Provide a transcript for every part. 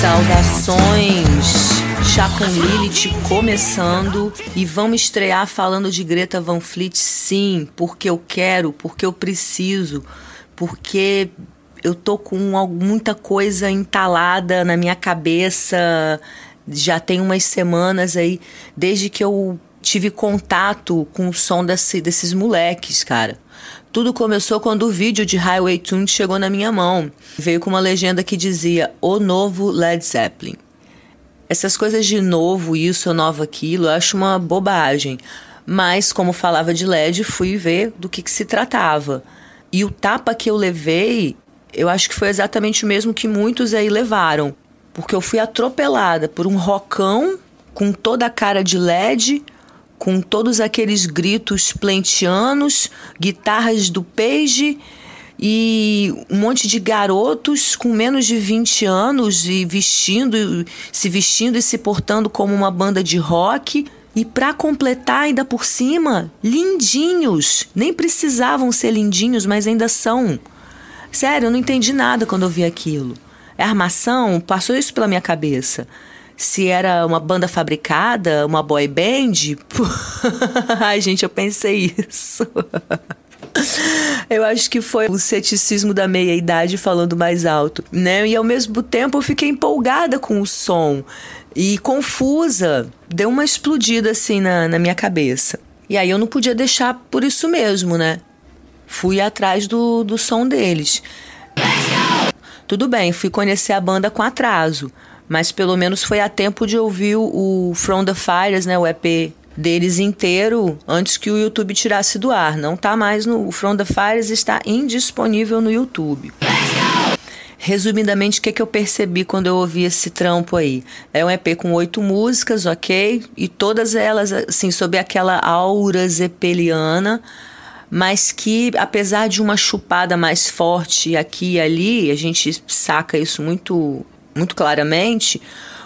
Saudações! Chá com Lilith começando e vamos estrear falando de Greta Van Fleet, sim, porque eu quero, porque eu preciso, porque eu tô com muita coisa entalada na minha cabeça. Já tem umas semanas aí, desde que eu tive contato com o som desse, desses moleques, cara. Tudo começou quando o vídeo de Highway Tune chegou na minha mão. Veio com uma legenda que dizia O Novo Led Zeppelin. Essas coisas de novo, isso, novo aquilo, eu acho uma bobagem. Mas, como falava de LED, fui ver do que, que se tratava. E o tapa que eu levei, eu acho que foi exatamente o mesmo que muitos aí levaram. Porque eu fui atropelada por um rocão com toda a cara de LED, com todos aqueles gritos plentianos, guitarras do Page e um monte de garotos com menos de 20 anos e vestindo, se vestindo e se portando como uma banda de rock. E para completar ainda por cima, lindinhos. Nem precisavam ser lindinhos, mas ainda são. Sério, eu não entendi nada quando eu vi aquilo. É armação? Passou isso pela minha cabeça se era uma banda fabricada, uma boy band. Ai, gente, eu pensei isso. Eu acho que foi o ceticismo da meia-idade falando mais alto, né? E ao mesmo tempo eu fiquei empolgada com o som e confusa. Deu uma explodida assim na, na minha cabeça. E aí eu não podia deixar por isso mesmo, né? Fui atrás do, do som deles. Tudo bem, fui conhecer a banda com atraso mas pelo menos foi a tempo de ouvir o From the Fires, né, o EP deles inteiro antes que o YouTube tirasse do ar. Não tá mais no o From the Fires está indisponível no YouTube. Resumidamente, o que, que eu percebi quando eu ouvi esse trampo aí? É um EP com oito músicas, ok? E todas elas, assim, sob aquela aura zepeliana, mas que, apesar de uma chupada mais forte aqui e ali, a gente saca isso muito muito claramente,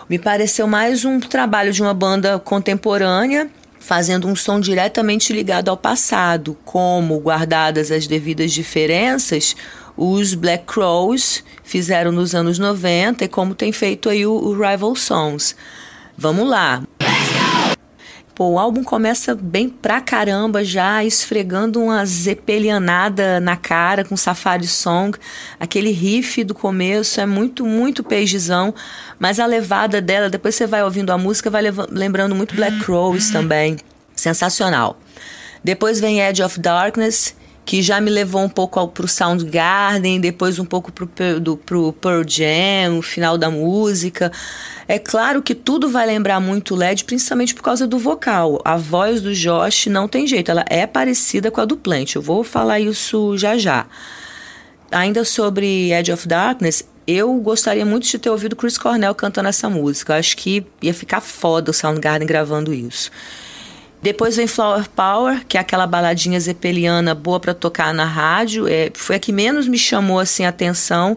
me pareceu mais um trabalho de uma banda contemporânea fazendo um som diretamente ligado ao passado, como, guardadas as devidas diferenças, os Black Crows fizeram nos anos 90 e como tem feito aí o, o Rival Songs. Vamos lá. Pô, o álbum começa bem pra caramba já, esfregando uma zepelianada na cara com Safari Song. Aquele riff do começo é muito, muito pagezão, mas a levada dela, depois você vai ouvindo a música, vai lembrando muito Black Crowes também. Sensacional. Depois vem Edge of Darkness, que já me levou um pouco ao, pro Soundgarden, depois um pouco do, pro Pearl Jam, o final da música. É claro que tudo vai lembrar muito o LED, principalmente por causa do vocal. A voz do Josh não tem jeito, ela é parecida com a do Plant. Eu vou falar isso já já. Ainda sobre Edge of Darkness, eu gostaria muito de ter ouvido Chris Cornell cantando essa música. Eu acho que ia ficar foda o Soundgarden gravando isso. Depois vem Flower Power, que é aquela baladinha zepeliana boa para tocar na rádio. É, foi a que menos me chamou assim a atenção,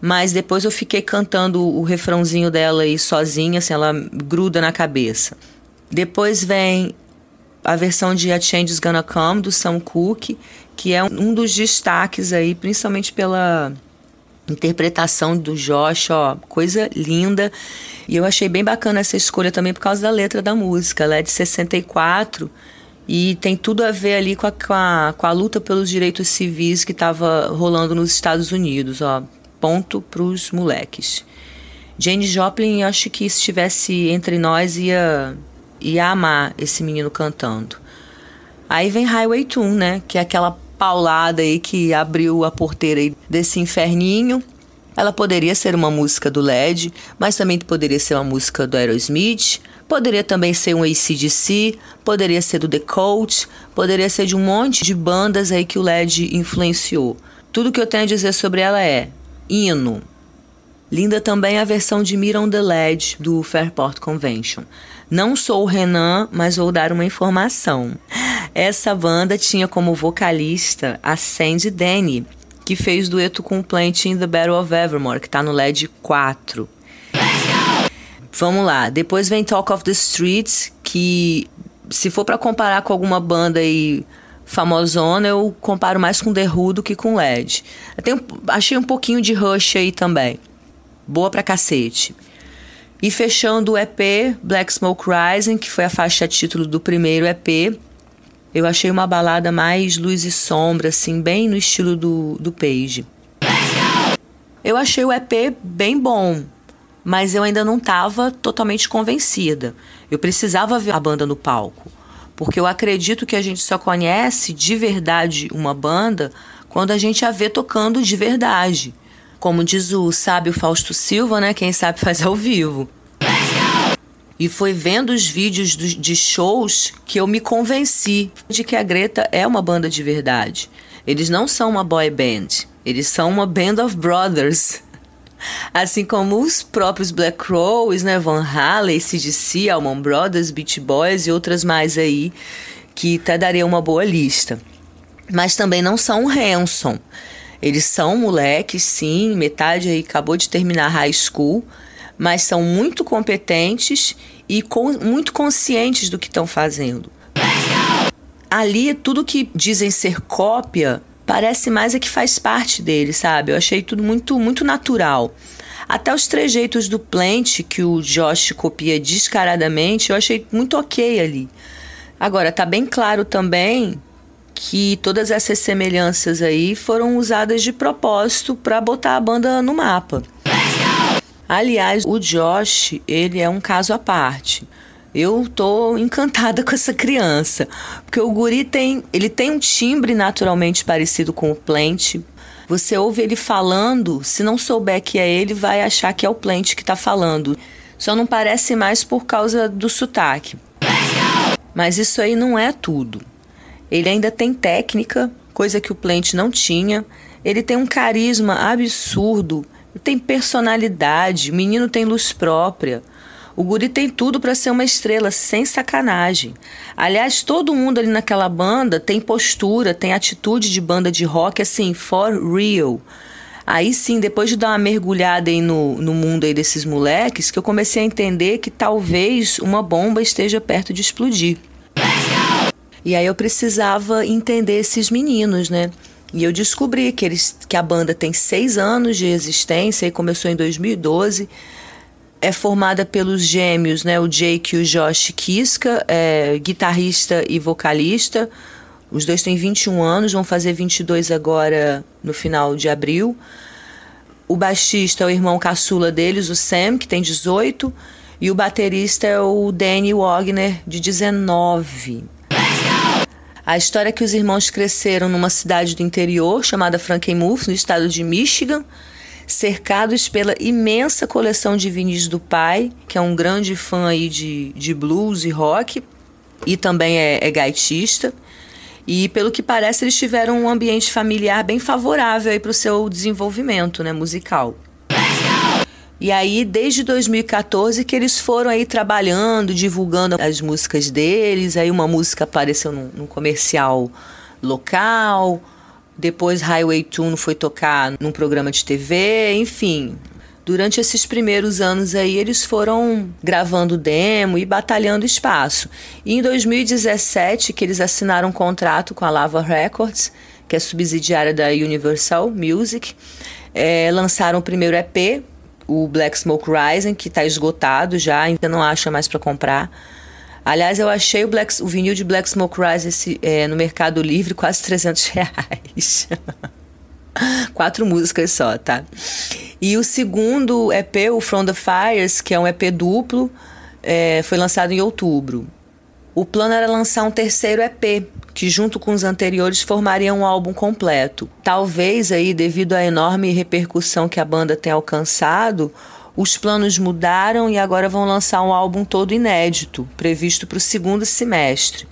mas depois eu fiquei cantando o refrãozinho dela aí sozinha, assim, ela gruda na cabeça. Depois vem a versão de A Change Is Gonna Come, do Sam Cooke, que é um dos destaques aí, principalmente pela interpretação do Josh, ó, coisa linda. E eu achei bem bacana essa escolha também por causa da letra da música. Ela é de 64 e tem tudo a ver ali com a, com a, com a luta pelos direitos civis que estava rolando nos Estados Unidos, ó. Ponto pros moleques. Jane Joplin, acho que se estivesse entre nós ia, ia amar esse menino cantando. Aí vem Highway Tune, né? Que é aquela paulada aí que abriu a porteira desse inferninho. Ela poderia ser uma música do LED, mas também poderia ser uma música do Aerosmith, poderia também ser um ACDC, poderia ser do The Cult, poderia ser de um monte de bandas aí que o LED influenciou. Tudo que eu tenho a dizer sobre ela é hino. Linda também a versão de Mir on the Ledge do Fairport Convention. Não sou o Renan, mas vou dar uma informação. Essa banda tinha como vocalista a Sandy Denny, que fez dueto com o Plant in The Battle of Evermore, que tá no LED 4. Vamos lá, depois vem Talk of the Streets, que se for para comparar com alguma banda aí famosona, eu comparo mais com The Who do que com LED. Achei um pouquinho de Rush aí também. Boa pra cacete. E fechando o EP Black Smoke Rising, que foi a faixa título do primeiro EP, eu achei uma balada mais luz e sombra, assim, bem no estilo do, do Page. Eu achei o EP bem bom, mas eu ainda não estava totalmente convencida. Eu precisava ver a banda no palco, porque eu acredito que a gente só conhece de verdade uma banda quando a gente a vê tocando de verdade. Como diz o sábio Fausto Silva, né? Quem sabe faz ao vivo. E foi vendo os vídeos de shows que eu me convenci de que a Greta é uma banda de verdade. Eles não são uma boy band, eles são uma band of brothers. Assim como os próprios Black Crowes, né, Van Halen, CDC, Allman Brothers, Beach Boys e outras mais aí, que até daria uma boa lista. Mas também não são Hanson. Eles são moleques, sim, metade aí acabou de terminar high school, mas são muito competentes e com, muito conscientes do que estão fazendo. Ali, tudo que dizem ser cópia parece mais é que faz parte dele, sabe? Eu achei tudo muito, muito natural. Até os trejeitos do Plant, que o Josh copia descaradamente, eu achei muito ok ali. Agora, tá bem claro também que todas essas semelhanças aí foram usadas de propósito para botar a banda no mapa. Aliás, o Josh, ele é um caso à parte. Eu tô encantada com essa criança, porque o guri tem, ele tem um timbre naturalmente parecido com o Plant. Você ouve ele falando, se não souber que é ele, vai achar que é o Plant que está falando. Só não parece mais por causa do sotaque. Mas isso aí não é tudo. Ele ainda tem técnica, coisa que o Plant não tinha. Ele tem um carisma absurdo tem personalidade, o menino tem luz própria. O guri tem tudo para ser uma estrela, sem sacanagem. Aliás, todo mundo ali naquela banda tem postura, tem atitude de banda de rock, assim, for real. Aí sim, depois de dar uma mergulhada aí no, no mundo aí desses moleques, que eu comecei a entender que talvez uma bomba esteja perto de explodir. E aí eu precisava entender esses meninos, né? E eu descobri que, eles, que a banda tem seis anos de existência e começou em 2012. É formada pelos gêmeos, né, o Jake e o Josh Kiska, é, guitarrista e vocalista. Os dois têm 21 anos, vão fazer 22 agora no final de abril. O baixista é o irmão caçula deles, o Sam, que tem 18. E o baterista é o Danny Wagner, de 19. A história é que os irmãos cresceram numa cidade do interior chamada Frankenmuth, no estado de Michigan, cercados pela imensa coleção de vinis do pai, que é um grande fã aí de, de blues e rock, e também é, é gaitista. E pelo que parece, eles tiveram um ambiente familiar bem favorável para o seu desenvolvimento né, musical. E aí, desde 2014 que eles foram aí trabalhando, divulgando as músicas deles. Aí uma música apareceu num, num comercial local. Depois Highway Tune foi tocar num programa de TV, enfim. Durante esses primeiros anos aí, eles foram gravando demo e batalhando espaço. E em 2017, que eles assinaram um contrato com a Lava Records, que é subsidiária da Universal Music, é, lançaram o primeiro EP, o Black Smoke Rising, que está esgotado já, ainda não acha mais para comprar. Aliás, eu achei o, Black, o vinil de Black Smoke Rising esse, é, no Mercado Livre quase 300 reais. Quatro músicas só, tá? E o segundo EP, o From the Fires, que é um EP duplo, é, foi lançado em outubro. O plano era lançar um terceiro EP, que junto com os anteriores formariam um álbum completo. Talvez aí, devido à enorme repercussão que a banda tem alcançado, os planos mudaram e agora vão lançar um álbum todo inédito, previsto para o segundo semestre.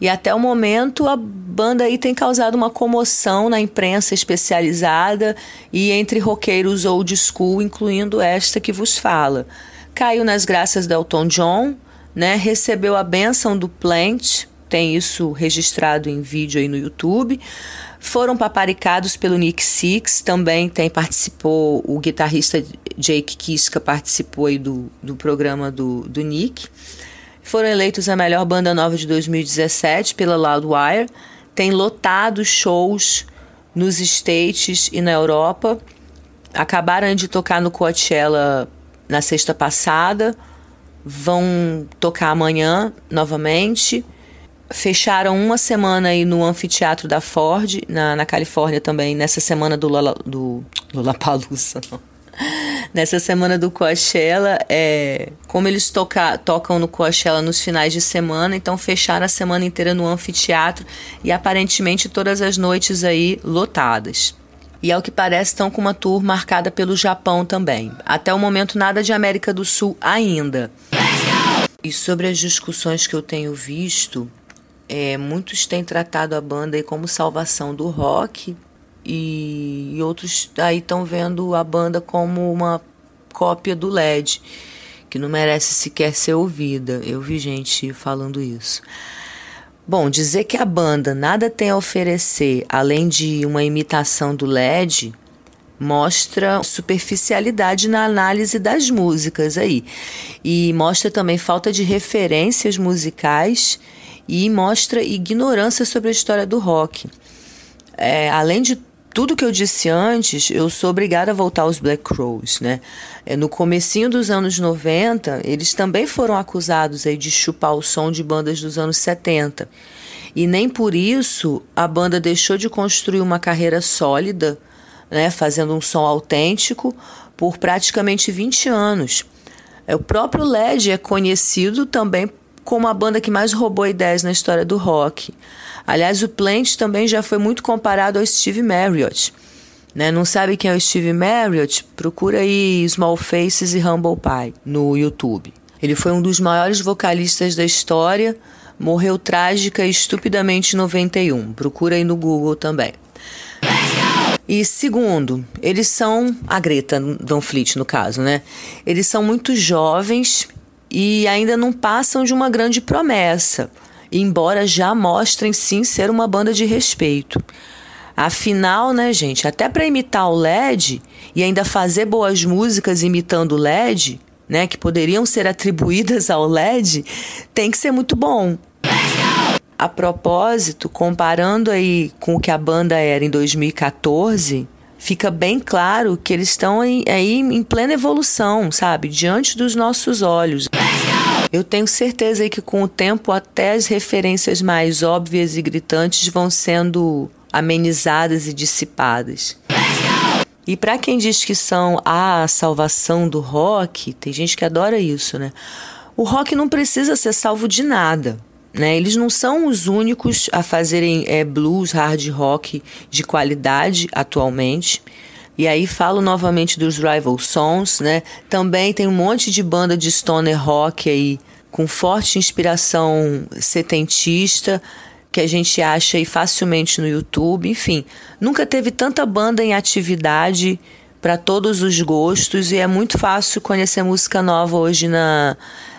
E até o momento a banda aí tem causado uma comoção na imprensa especializada e entre roqueiros old school, incluindo esta que vos fala. Caiu nas graças do Elton John, né? Recebeu a benção do Plant, tem isso registrado em vídeo aí no YouTube. Foram paparicados pelo Nick Six, também tem participou, o guitarrista Jake Kiska participou aí do, do programa do, do Nick. Foram eleitos a melhor banda nova de 2017 pela Loudwire. Tem lotado shows nos States e na Europa. Acabaram de tocar no Coachella na sexta passada. Vão tocar amanhã novamente. Fecharam uma semana aí no anfiteatro da Ford, na, na Califórnia também, nessa semana do, Lula, do Lollapalooza, não. Nessa semana do Coachella, é, como eles toca, tocam no Coachella nos finais de semana, então fecharam a semana inteira no anfiteatro e aparentemente todas as noites aí lotadas. E ao que parece estão com uma tour marcada pelo Japão também. Até o momento nada de América do Sul ainda. E sobre as discussões que eu tenho visto, é, muitos têm tratado a banda como salvação do rock e, e outros aí estão vendo a banda como uma cópia do LED, que não merece sequer ser ouvida. Eu vi gente falando isso. Bom, dizer que a banda nada tem a oferecer além de uma imitação do LED mostra superficialidade na análise das músicas aí. E mostra também falta de referências musicais e mostra ignorância sobre a história do rock. É, além de tudo que eu disse antes, eu sou obrigada a voltar aos Black Crows, né? É, no comecinho dos anos 90, eles também foram acusados aí de chupar o som de bandas dos anos 70. E nem por isso a banda deixou de construir uma carreira sólida, né, fazendo um som autêntico por praticamente 20 anos. É, o próprio LED é conhecido também como a banda que mais roubou ideias na história do rock. Aliás, o Plant também já foi muito comparado ao Steve Marriott. Né? Não sabe quem é o Steve Marriott? Procura aí Small Faces e Humble Pie no YouTube. Ele foi um dos maiores vocalistas da história, morreu trágica e estupidamente em 91. Procura aí no Google também. E segundo, eles são a Greta Van Fleet no caso, né? Eles são muito jovens e ainda não passam de uma grande promessa, embora já mostrem sim ser uma banda de respeito. Afinal, né, gente, até para imitar o LED e ainda fazer boas músicas imitando o LED, né, que poderiam ser atribuídas ao LED, tem que ser muito bom. A propósito, comparando aí com o que a banda era em 2014, fica bem claro que eles estão aí, em plena evolução, sabe? Diante dos nossos olhos. Eu tenho certeza que com o tempo até as referências mais óbvias e gritantes vão sendo amenizadas e dissipadas. E para quem diz que são a salvação do rock, tem gente que adora isso, né? O rock não precisa ser salvo de nada. Né? Eles não são os únicos a fazerem é, blues, hard rock de qualidade atualmente. E aí falo novamente dos Rival Sons, né? Também tem um monte de banda de stoner rock aí com forte inspiração setentista que a gente acha aí facilmente no YouTube. Enfim, nunca teve tanta banda em atividade para todos os gostos e é muito fácil conhecer música nova hoje na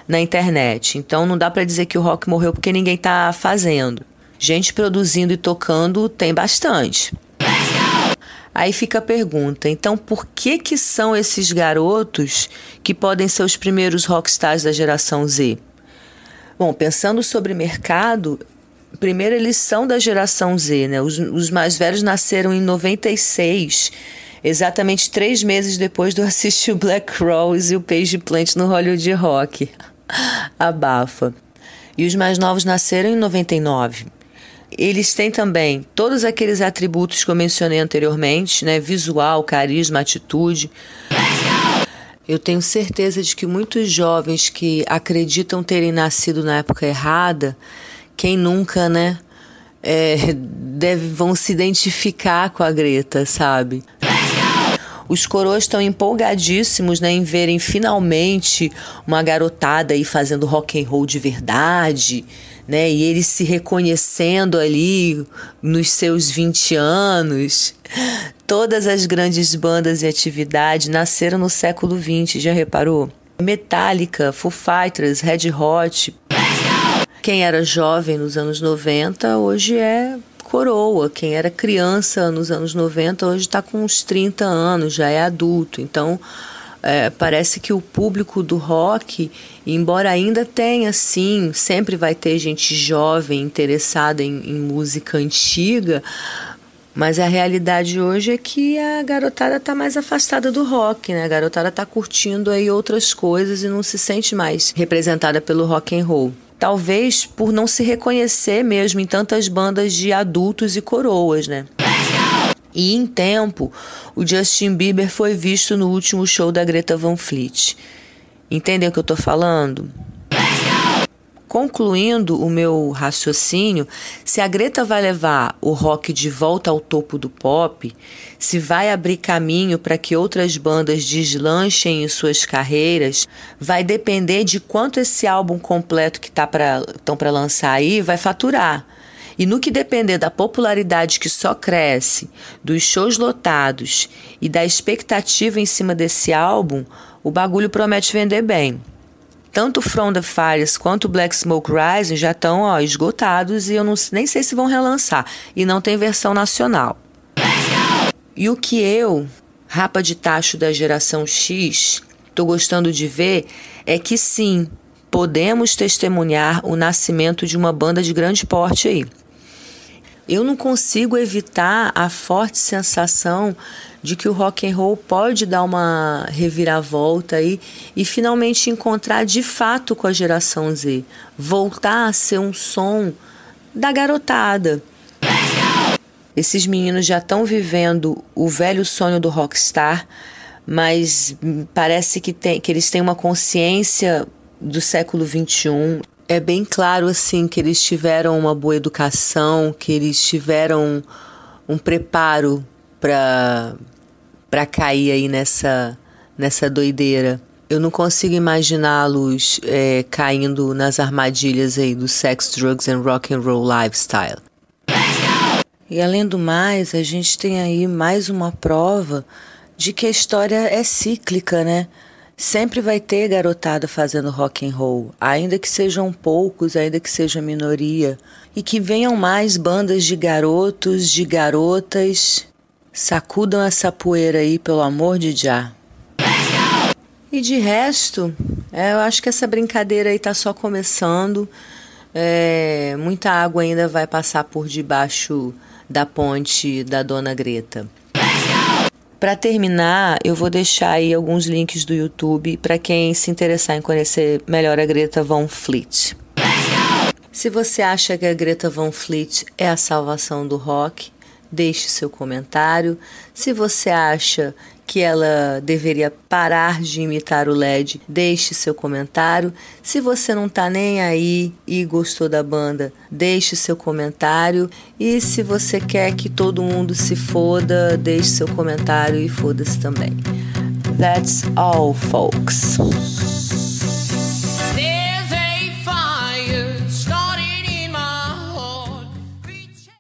na internet. Então não dá para dizer que o rock morreu porque ninguém está fazendo. Gente produzindo e tocando tem bastante. Aí fica a pergunta, então por que que são esses garotos que podem ser os primeiros rockstars da geração Z? Bom, pensando sobre mercado, primeiro eles são da geração Z, né? Os, os mais velhos nasceram em 96, exatamente três meses depois de eu assistir o Black Rose e o Page Plant no Hollywood Rock. Abafa. E os mais novos nasceram em 99. Eles têm também todos aqueles atributos que eu mencionei anteriormente, né? Visual, carisma, atitude. Eu tenho certeza de que muitos jovens que acreditam terem nascido na época errada, quem nunca, né? É, deve, vão se identificar com a Greta, sabe? Os coroas estão empolgadíssimos né, em verem finalmente uma garotada aí fazendo rock and roll de verdade, né? E eles se reconhecendo ali nos seus 20 anos. Todas as grandes bandas e atividades nasceram no século 20, já reparou? Metallica, Foo Fighters, Red Hot. Quem era jovem nos anos 90 hoje é coroa. Quem era criança nos anos 90 hoje está com uns 30 anos, já é adulto. Então é, parece que o público do rock, embora ainda tenha, sim, sempre vai ter gente jovem interessada em, em música antiga, mas a realidade hoje é que a garotada está mais afastada do rock, né? A garotada está curtindo aí outras coisas e não se sente mais representada pelo rock and roll. Talvez por não se reconhecer mesmo em tantas bandas de adultos e coroas, né? E em tempo, o Justin Bieber foi visto no último show da Greta Van Fleet. Entendem o que eu estou falando? Concluindo o meu raciocínio, se a Greta vai levar o rock de volta ao topo do pop, se vai abrir caminho para que outras bandas deslanchem em suas carreiras, vai depender de quanto esse álbum completo que tá estão para lançar aí vai faturar. E no que depender da popularidade que só cresce, dos shows lotados e da expectativa em cima desse álbum, o bagulho promete vender bem. Tanto From the Fires quanto Black Smoke Rising já estão esgotados e eu não, nem sei se vão relançar. E não tem versão nacional. E o que eu, rapa de tacho da geração X, estou gostando de ver é que sim, podemos testemunhar o nascimento de uma banda de grande porte aí eu não consigo evitar a forte sensação de que o rock and roll pode dar uma reviravolta aí e finalmente encontrar de fato com a geração Z, voltar a ser um som da garotada. Esses meninos já estão vivendo o velho sonho do rockstar, mas parece que, tem, que eles têm uma consciência do século 21 é bem claro assim que eles tiveram uma boa educação, que eles tiveram um preparo para para cair aí nessa nessa doideira. Eu não consigo imaginá-los é, caindo nas armadilhas aí do sex, drugs and rock and roll lifestyle. E além do mais, a gente tem aí mais uma prova de que a história é cíclica, né? Sempre vai ter garotada fazendo rock and roll, ainda que sejam poucos, ainda que seja minoria, e que venham mais bandas de garotos, de garotas. Sacudam essa poeira aí, pelo amor de Já. E de resto, é, eu acho que essa brincadeira aí tá só começando. É, muita água ainda vai passar por debaixo da ponte da Dona Greta. Para terminar, eu vou deixar aí alguns links do YouTube para quem se interessar em conhecer melhor a Greta Van Fleet. Se você acha que a Greta Van Fleet é a salvação do rock, deixe seu comentário. Se você acha que ela deveria parar de imitar o LED, deixe seu comentário. Se você não tá nem aí e gostou da banda, deixe seu comentário. E se você quer que todo mundo se foda, deixe seu comentário e foda-se também. That's all, folks.